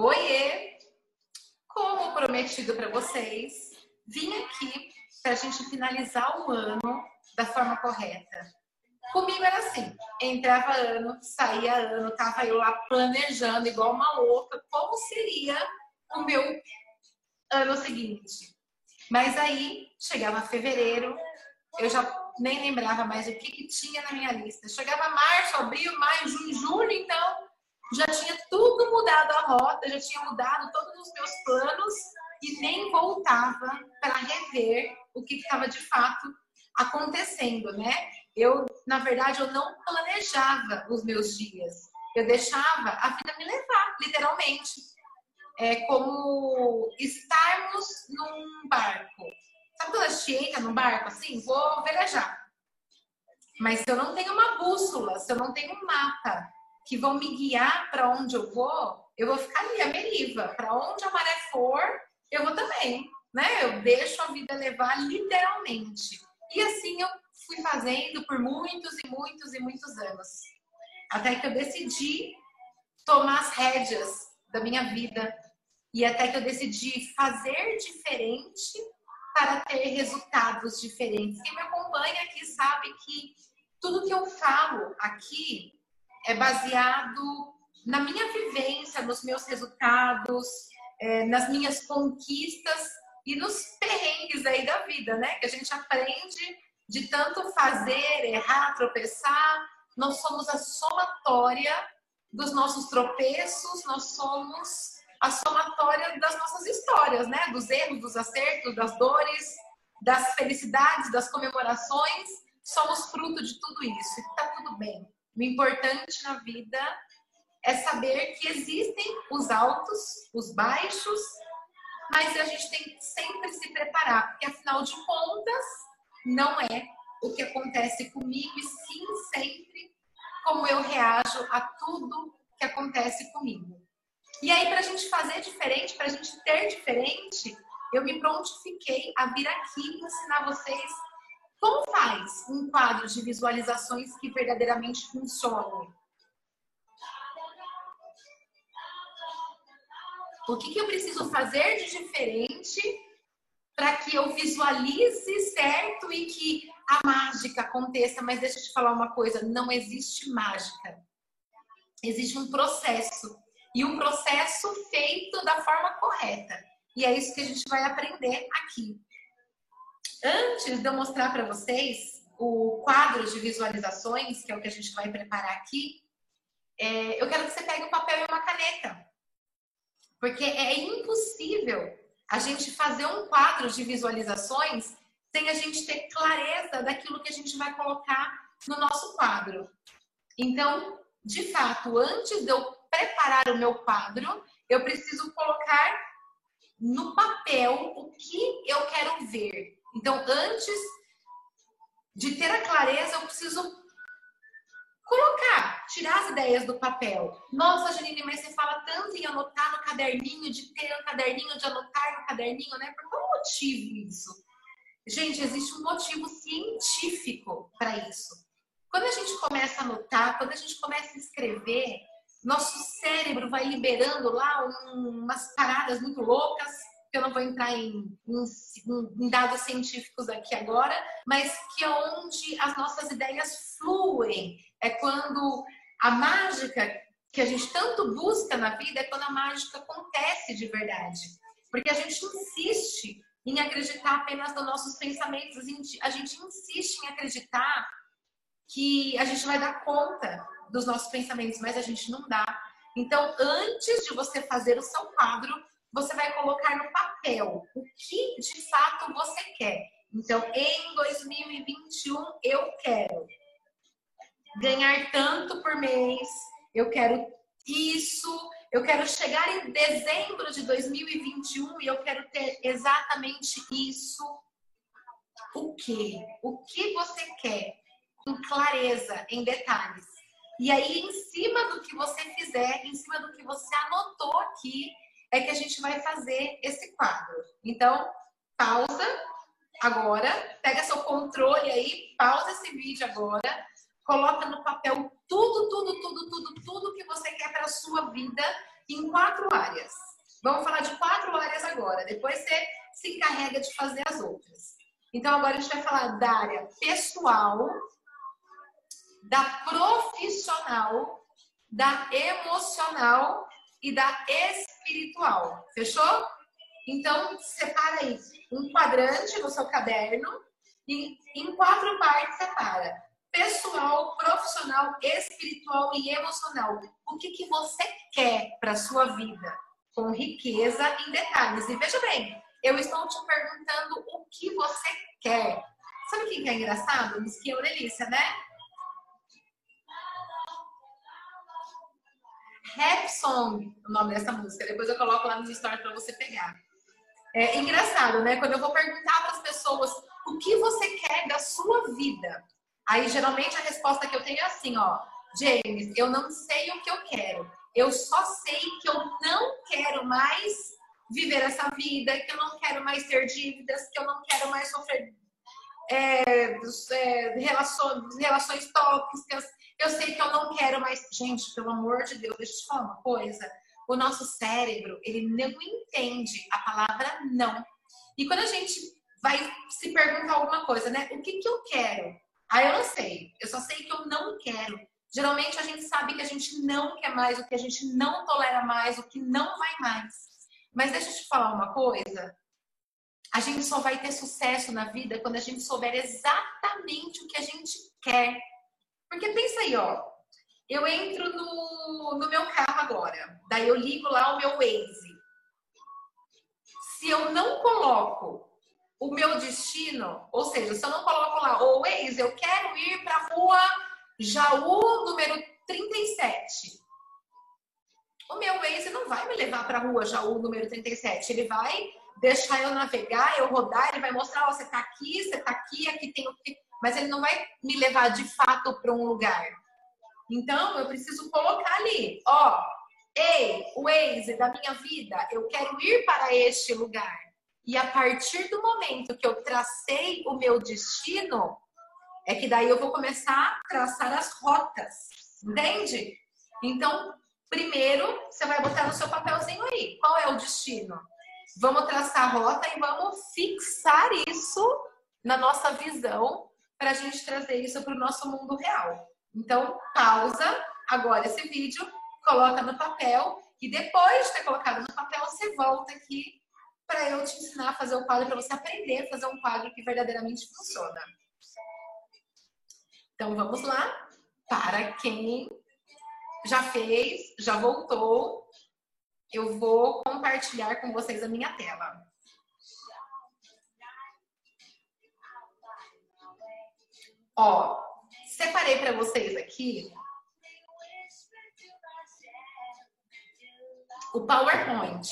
Oiê! Como prometido para vocês, vim aqui para a gente finalizar o ano da forma correta. Comigo era assim, entrava ano, saía ano, tava eu lá planejando igual uma louca como seria o meu ano seguinte. Mas aí chegava fevereiro, eu já nem lembrava mais o que, que tinha na minha lista. Chegava março, abril, maio, junho, julho, então já tinha tudo mudado a rota, já tinha mudado todos os meus planos e nem voltava para rever o que estava de fato acontecendo, né? Eu, na verdade, eu não planejava os meus dias. Eu deixava a vida me levar, literalmente. É como estarmos num barco. Sabe quando a gente entra num barco assim? Vou velejar. Mas se eu não tenho uma bússola, se eu não tenho um mapa, que vão me guiar para onde eu vou, eu vou ficar ali, a meriva. Para onde a maré for, eu vou também. Né? Eu deixo a vida levar literalmente. E assim eu fui fazendo por muitos e muitos e muitos anos. Até que eu decidi tomar as rédeas da minha vida. E até que eu decidi fazer diferente para ter resultados diferentes. Quem me acompanha aqui sabe que tudo que eu falo aqui é baseado na minha vivência, nos meus resultados, é, nas minhas conquistas e nos perrengues aí da vida, né? Que a gente aprende de tanto fazer, errar, tropeçar. Nós somos a somatória dos nossos tropeços, nós somos a somatória das nossas histórias, né? Dos erros, dos acertos, das dores, das felicidades, das comemorações. Somos fruto de tudo isso e tá tudo bem. O importante na vida é saber que existem os altos, os baixos, mas a gente tem que sempre se preparar, porque afinal de contas, não é o que acontece comigo, e sim sempre como eu reajo a tudo que acontece comigo. E aí, para a gente fazer diferente, para a gente ter diferente, eu me prontifiquei a vir aqui ensinar vocês como faz um quadro de visualizações que verdadeiramente funcione? O que, que eu preciso fazer de diferente para que eu visualize certo e que a mágica aconteça? Mas deixa eu te falar uma coisa: não existe mágica. Existe um processo. E um processo feito da forma correta. E é isso que a gente vai aprender aqui. Antes de eu mostrar para vocês o quadro de visualizações, que é o que a gente vai preparar aqui, é, eu quero que você pegue um papel e uma caneta. Porque é impossível a gente fazer um quadro de visualizações sem a gente ter clareza daquilo que a gente vai colocar no nosso quadro. Então, de fato, antes de eu preparar o meu quadro, eu preciso colocar no papel o que eu quero ver. Então, antes de ter a clareza, eu preciso colocar, tirar as ideias do papel. Nossa, Janine, mas você fala tanto em anotar no caderninho, de ter um caderninho, de anotar no caderninho, né? Por qual motivo isso? Gente, existe um motivo científico para isso. Quando a gente começa a anotar, quando a gente começa a escrever, nosso cérebro vai liberando lá umas paradas muito loucas eu não vou entrar em, em, em, dados científicos aqui agora, mas que é onde as nossas ideias fluem. É quando a mágica que a gente tanto busca na vida é quando a mágica acontece de verdade. Porque a gente insiste em acreditar apenas nos nossos pensamentos, a gente, insiste em acreditar que a gente vai dar conta dos nossos pensamentos, mas a gente não dá. Então, antes de você fazer o seu quadro, você vai colocar no papel o que de fato você quer. Então, em 2021, eu quero ganhar tanto por mês, eu quero isso, eu quero chegar em dezembro de 2021 e eu quero ter exatamente isso. O que? O que você quer? Com clareza, em detalhes. E aí, em cima do que você fizer, em cima do que você anotou aqui, é que a gente vai fazer esse quadro. Então, pausa agora, pega seu controle aí, pausa esse vídeo agora, coloca no papel tudo, tudo, tudo, tudo, tudo que você quer para a sua vida em quatro áreas. Vamos falar de quatro áreas agora. Depois você se encarrega de fazer as outras. Então, agora a gente vai falar da área pessoal, da profissional, da emocional e da espiritual. Fechou? Então, separa aí um quadrante no seu caderno e em quatro partes separa. Pessoal, profissional, espiritual e emocional. O que, que você quer para sua vida? Com riqueza em detalhes. E veja bem, eu estou te perguntando o que você quer. Sabe o que é engraçado? Musiquinha Delícia, né? Rap Song, o nome dessa música. Depois eu coloco lá nos stories para você pegar. É engraçado, né? Quando eu vou perguntar para as pessoas o que você quer da sua vida, aí geralmente a resposta que eu tenho é assim, ó, James, eu não sei o que eu quero. Eu só sei que eu não quero mais viver essa vida, que eu não quero mais ter dívidas, que eu não quero mais sofrer é, é, relações, relações tóxicas, eu sei que eu não quero mais. Gente, pelo amor de Deus, deixa eu te falar uma coisa. O nosso cérebro, ele não entende a palavra não. E quando a gente vai se perguntar alguma coisa, né? O que, que eu quero? Aí eu não sei. Eu só sei que eu não quero. Geralmente a gente sabe que a gente não quer mais, o que a gente não tolera mais, o que não vai mais. Mas deixa eu te falar uma coisa. A gente só vai ter sucesso na vida quando a gente souber exatamente o que a gente quer. Porque pensa aí, ó. Eu entro no, no meu carro agora. Daí eu ligo lá o meu Waze. Se eu não coloco o meu destino, ou seja, se eu não coloco lá, o Waze, eu quero ir para a rua Jaú, número 37. O meu Waze não vai me levar para a rua Jaú, número 37. Ele vai deixar eu navegar, eu rodar, ele vai mostrar, ó, você está aqui, você está aqui, aqui tem o que mas ele não vai me levar de fato para um lugar. Então, eu preciso colocar ali, ó, ei, o Waze da minha vida, eu quero ir para este lugar. E a partir do momento que eu tracei o meu destino, é que daí eu vou começar a traçar as rotas, entende? Então, primeiro, você vai botar no seu papelzinho aí, qual é o destino? Vamos traçar a rota e vamos fixar isso na nossa visão para a gente trazer isso para o nosso mundo real. Então, pausa agora esse vídeo, coloca no papel e depois de ter colocado no papel, você volta aqui para eu te ensinar a fazer o quadro, para você aprender a fazer um quadro que verdadeiramente funciona. Então, vamos lá. Para quem já fez, já voltou, eu vou compartilhar com vocês a minha tela. Ó, separei para vocês aqui o PowerPoint.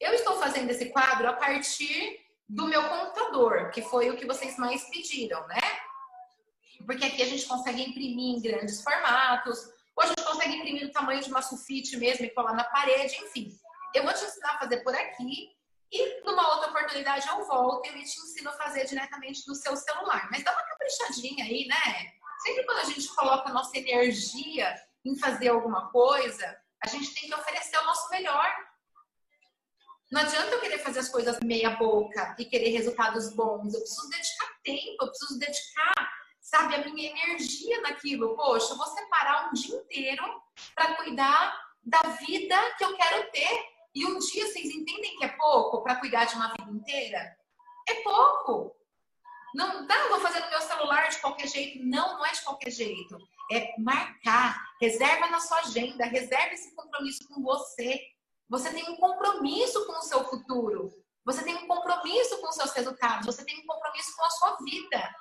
Eu estou fazendo esse quadro a partir do meu computador, que foi o que vocês mais pediram, né? Porque aqui a gente consegue imprimir em grandes formatos, ou a gente consegue imprimir no tamanho de uma sulfite mesmo e colar na parede, enfim. Eu vou te ensinar a fazer por aqui e numa outra oportunidade eu volto e te ensino a fazer diretamente do seu celular. Mas dá uma caprichadinha aí, né? Sempre quando a gente coloca a nossa energia em fazer alguma coisa, a gente tem que oferecer o nosso melhor. Não adianta eu querer fazer as coisas meia boca e querer resultados bons. Eu preciso dedicar tempo, eu preciso dedicar, sabe, a minha energia naquilo. Poxa, eu vou separar um dia inteiro para cuidar da vida que eu quero ter. E um dia vocês entendem que é pouco para cuidar de uma vida inteira? É pouco. Não dá, vou fazer no meu celular de qualquer jeito. Não, não é de qualquer jeito. É marcar, reserva na sua agenda, reserva esse compromisso com você. Você tem um compromisso com o seu futuro. Você tem um compromisso com os seus resultados. Você tem um compromisso com a sua vida.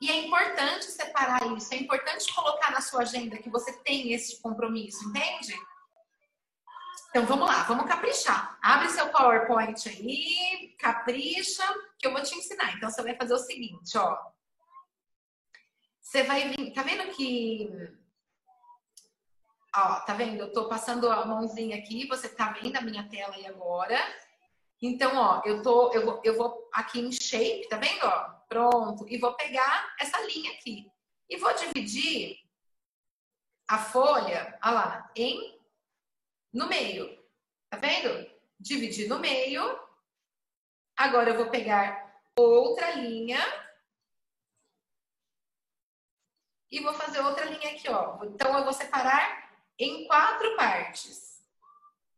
E é importante separar isso. É importante colocar na sua agenda que você tem esse compromisso, entende? Então vamos lá, vamos caprichar. Abre seu PowerPoint aí, capricha, que eu vou te ensinar. Então você vai fazer o seguinte, ó. Você vai vir, tá vendo que ó, tá vendo? Eu tô passando a mãozinha aqui, você tá vendo a minha tela aí agora. Então, ó, eu tô eu vou, eu vou aqui em shape, tá vendo, ó? Pronto, e vou pegar essa linha aqui e vou dividir a folha, olha lá, em no meio. Tá vendo? Dividir no meio. Agora eu vou pegar outra linha. E vou fazer outra linha aqui, ó. Então, eu vou separar em quatro partes.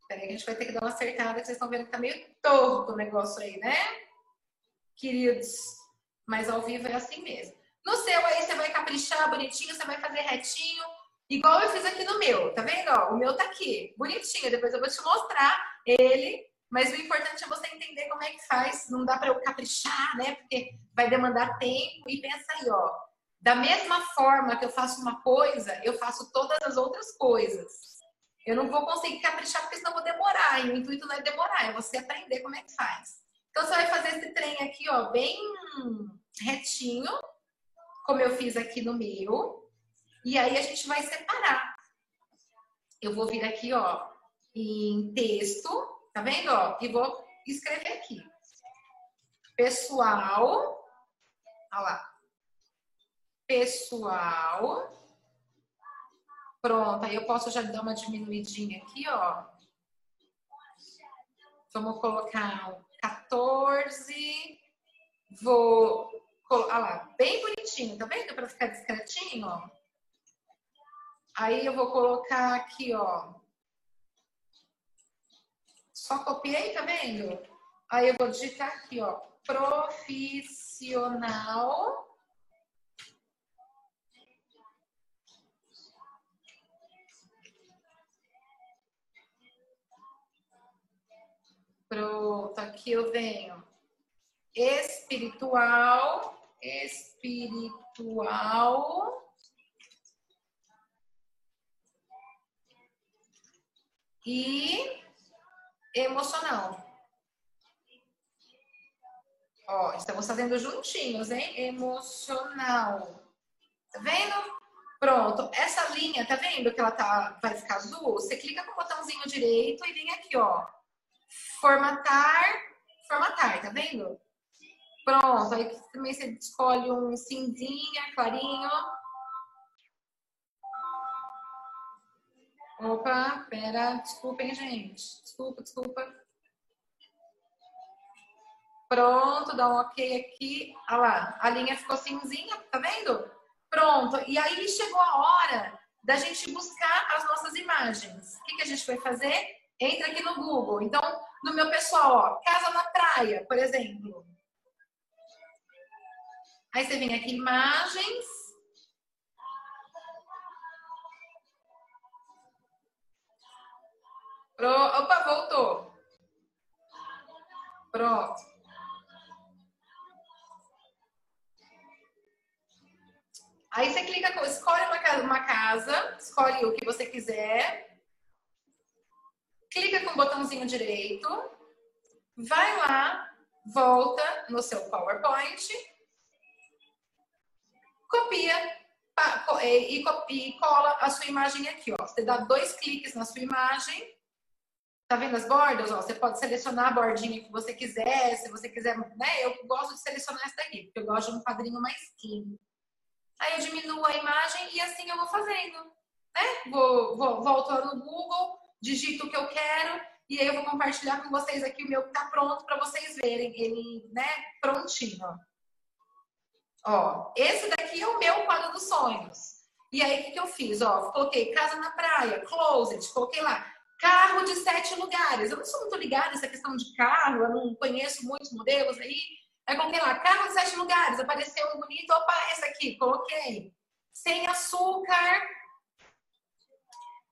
Peraí, a gente vai ter que dar uma acertada, que vocês estão vendo que tá meio torto o negócio aí, né? Queridos. Mas ao vivo é assim mesmo. No seu aí, você vai caprichar bonitinho, você vai fazer retinho. Igual eu fiz aqui no meu, tá vendo? Ó, o meu tá aqui, bonitinho. Depois eu vou te mostrar ele. Mas o importante é você entender como é que faz. Não dá para eu caprichar, né? Porque vai demandar tempo. E pensa aí, ó. Da mesma forma que eu faço uma coisa, eu faço todas as outras coisas. Eu não vou conseguir caprichar porque senão eu vou demorar. E o intuito não é demorar, é você aprender como é que faz. Então você vai fazer esse trem aqui, ó, bem retinho, como eu fiz aqui no meu. E aí a gente vai separar. Eu vou vir aqui, ó, em texto, tá vendo, ó? E vou escrever aqui. Pessoal, olha lá. Pessoal. Pronto, aí eu posso já dar uma diminuidinha aqui, ó. Vamos colocar 14. Vou. Olha lá, bem bonitinho, tá vendo? Para ficar discretinho, ó. Aí eu vou colocar aqui, ó. Só copiei, tá vendo? Aí eu vou digitar aqui, ó. Profissional. Pronto, aqui eu venho. Espiritual, espiritual. E emocional. Ó, estamos fazendo juntinhos, hein? Emocional. Tá vendo? Pronto. Essa linha, tá vendo que ela tá, vai ficar azul? Você clica com o botãozinho direito e vem aqui, ó formatar, formatar, tá vendo? Pronto, aí também você escolhe um cinzinha, clarinho. Opa, pera, desculpem, gente. Desculpa, desculpa. Pronto, dá um ok aqui. Olha lá, a linha ficou cinzinha, tá vendo? Pronto, e aí chegou a hora da gente buscar as nossas imagens. O que, que a gente vai fazer? Entra aqui no Google. Então, no meu pessoal, ó, casa na praia, por exemplo. Aí você vem aqui, imagens. Pro... Opa, voltou. Pronto. Aí você clica, escolhe uma casa, uma casa, escolhe o que você quiser clica com o botãozinho direito, vai lá, volta no seu PowerPoint, copia e, e cola a sua imagem aqui, ó. Você dá dois cliques na sua imagem, tá vendo as bordas? Ó, você pode selecionar a bordinha que você quiser, se você quiser, né? Eu gosto de selecionar essa daqui, porque eu gosto de um quadrinho mais clean. Aí eu diminuo a imagem e assim eu vou fazendo, né? Vou, vou volto no Google, digito o que eu quero e aí eu vou compartilhar com vocês aqui o meu que tá pronto para vocês verem ele, né, prontinho. Ó, esse daqui é o meu quadro dos sonhos. E aí o que, que eu fiz? Ó, coloquei casa na praia, closet, coloquei lá carro de sete lugares. Eu não sou muito ligada nessa questão de carro, eu não conheço muitos modelos aí. Aí coloquei lá, carro de sete lugares, apareceu um bonito, opa, esse aqui, coloquei. Sem açúcar,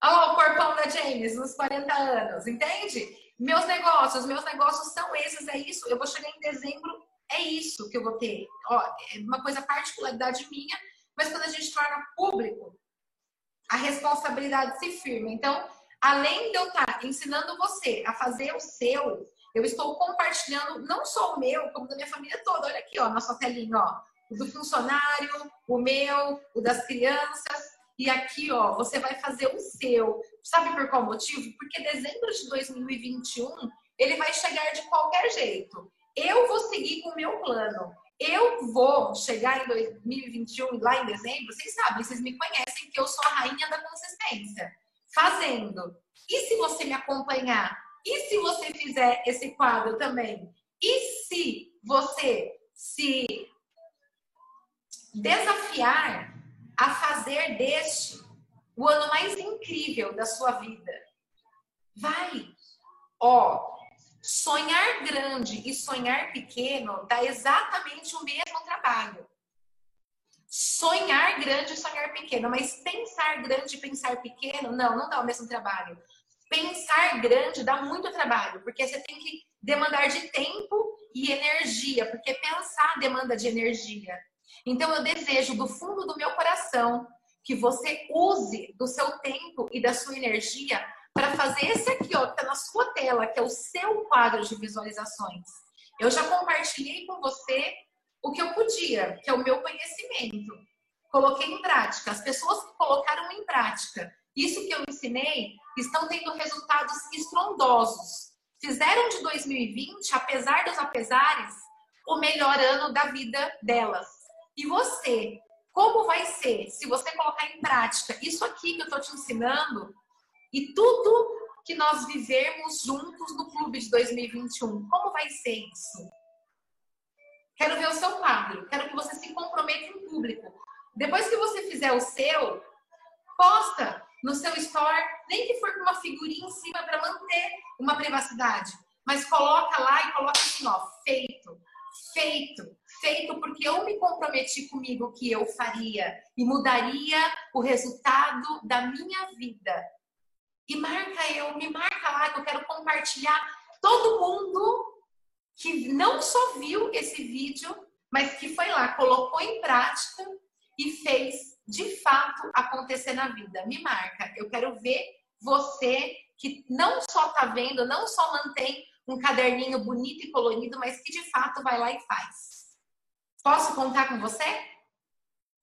Olha o corpão da James nos 40 anos, entende? Meus negócios, meus negócios são esses, é isso. Eu vou chegar em dezembro, é isso que eu vou ter. Ó, é uma coisa particularidade minha, mas quando a gente torna público, a responsabilidade se firma. Então, além de eu estar ensinando você a fazer o seu, eu estou compartilhando não só o meu, como da minha família toda. Olha aqui, ó, nossa telinha, ó. O do funcionário, o meu, o das crianças. E aqui, ó, você vai fazer o seu. Sabe por qual motivo? Porque dezembro de 2021 ele vai chegar de qualquer jeito. Eu vou seguir com o meu plano. Eu vou chegar em 2021, lá em dezembro, vocês sabem, vocês me conhecem que eu sou a rainha da consistência. Fazendo. E se você me acompanhar? E se você fizer esse quadro também? E se você se desafiar a fazer deste o ano mais incrível da sua vida? Vai! Ó, sonhar grande e sonhar pequeno dá exatamente o mesmo trabalho. Sonhar grande e sonhar pequeno, mas pensar grande e pensar pequeno, não, não dá o mesmo trabalho. Pensar grande dá muito trabalho, porque você tem que demandar de tempo e energia, porque pensar demanda de energia. Então eu desejo do fundo do meu coração que você use do seu tempo e da sua energia para fazer esse aqui, ó, que tá na sua tela, que é o seu quadro de visualizações. Eu já compartilhei com você o que eu podia, que é o meu conhecimento. Coloquei em prática. As pessoas que colocaram em prática isso que eu ensinei estão tendo resultados estrondosos. Fizeram de 2020, apesar dos apesares, o melhor ano da vida delas. E você, como vai ser se você colocar em prática isso aqui que eu estou te ensinando e tudo que nós vivemos juntos no clube de 2021? Como vai ser isso? Quero ver o seu quadro, quero que você se comprometa em público. Depois que você fizer o seu, posta no seu store, nem que for com uma figurinha em cima para manter uma privacidade, mas coloca lá e coloca assim, ó, feito, feito, feito porque eu me comprometi comigo que eu faria e mudaria o resultado da minha vida. E marca eu, me marca lá que eu quero compartilhar todo mundo que não só viu esse vídeo, mas que foi lá, colocou em prática e fez de fato acontecer na vida. Me marca. Eu quero ver você que não só tá vendo, não só mantém um caderninho bonito e colorido, mas que de fato vai lá e faz. Posso contar com você?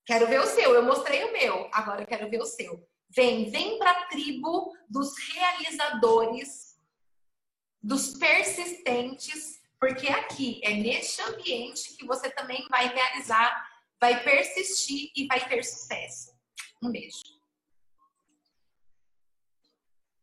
Quero ver o seu. Eu mostrei o meu, agora eu quero ver o seu. Vem, vem para a tribo dos realizadores, dos persistentes, porque aqui é neste ambiente que você também vai realizar vai persistir e vai ter sucesso. Um beijo.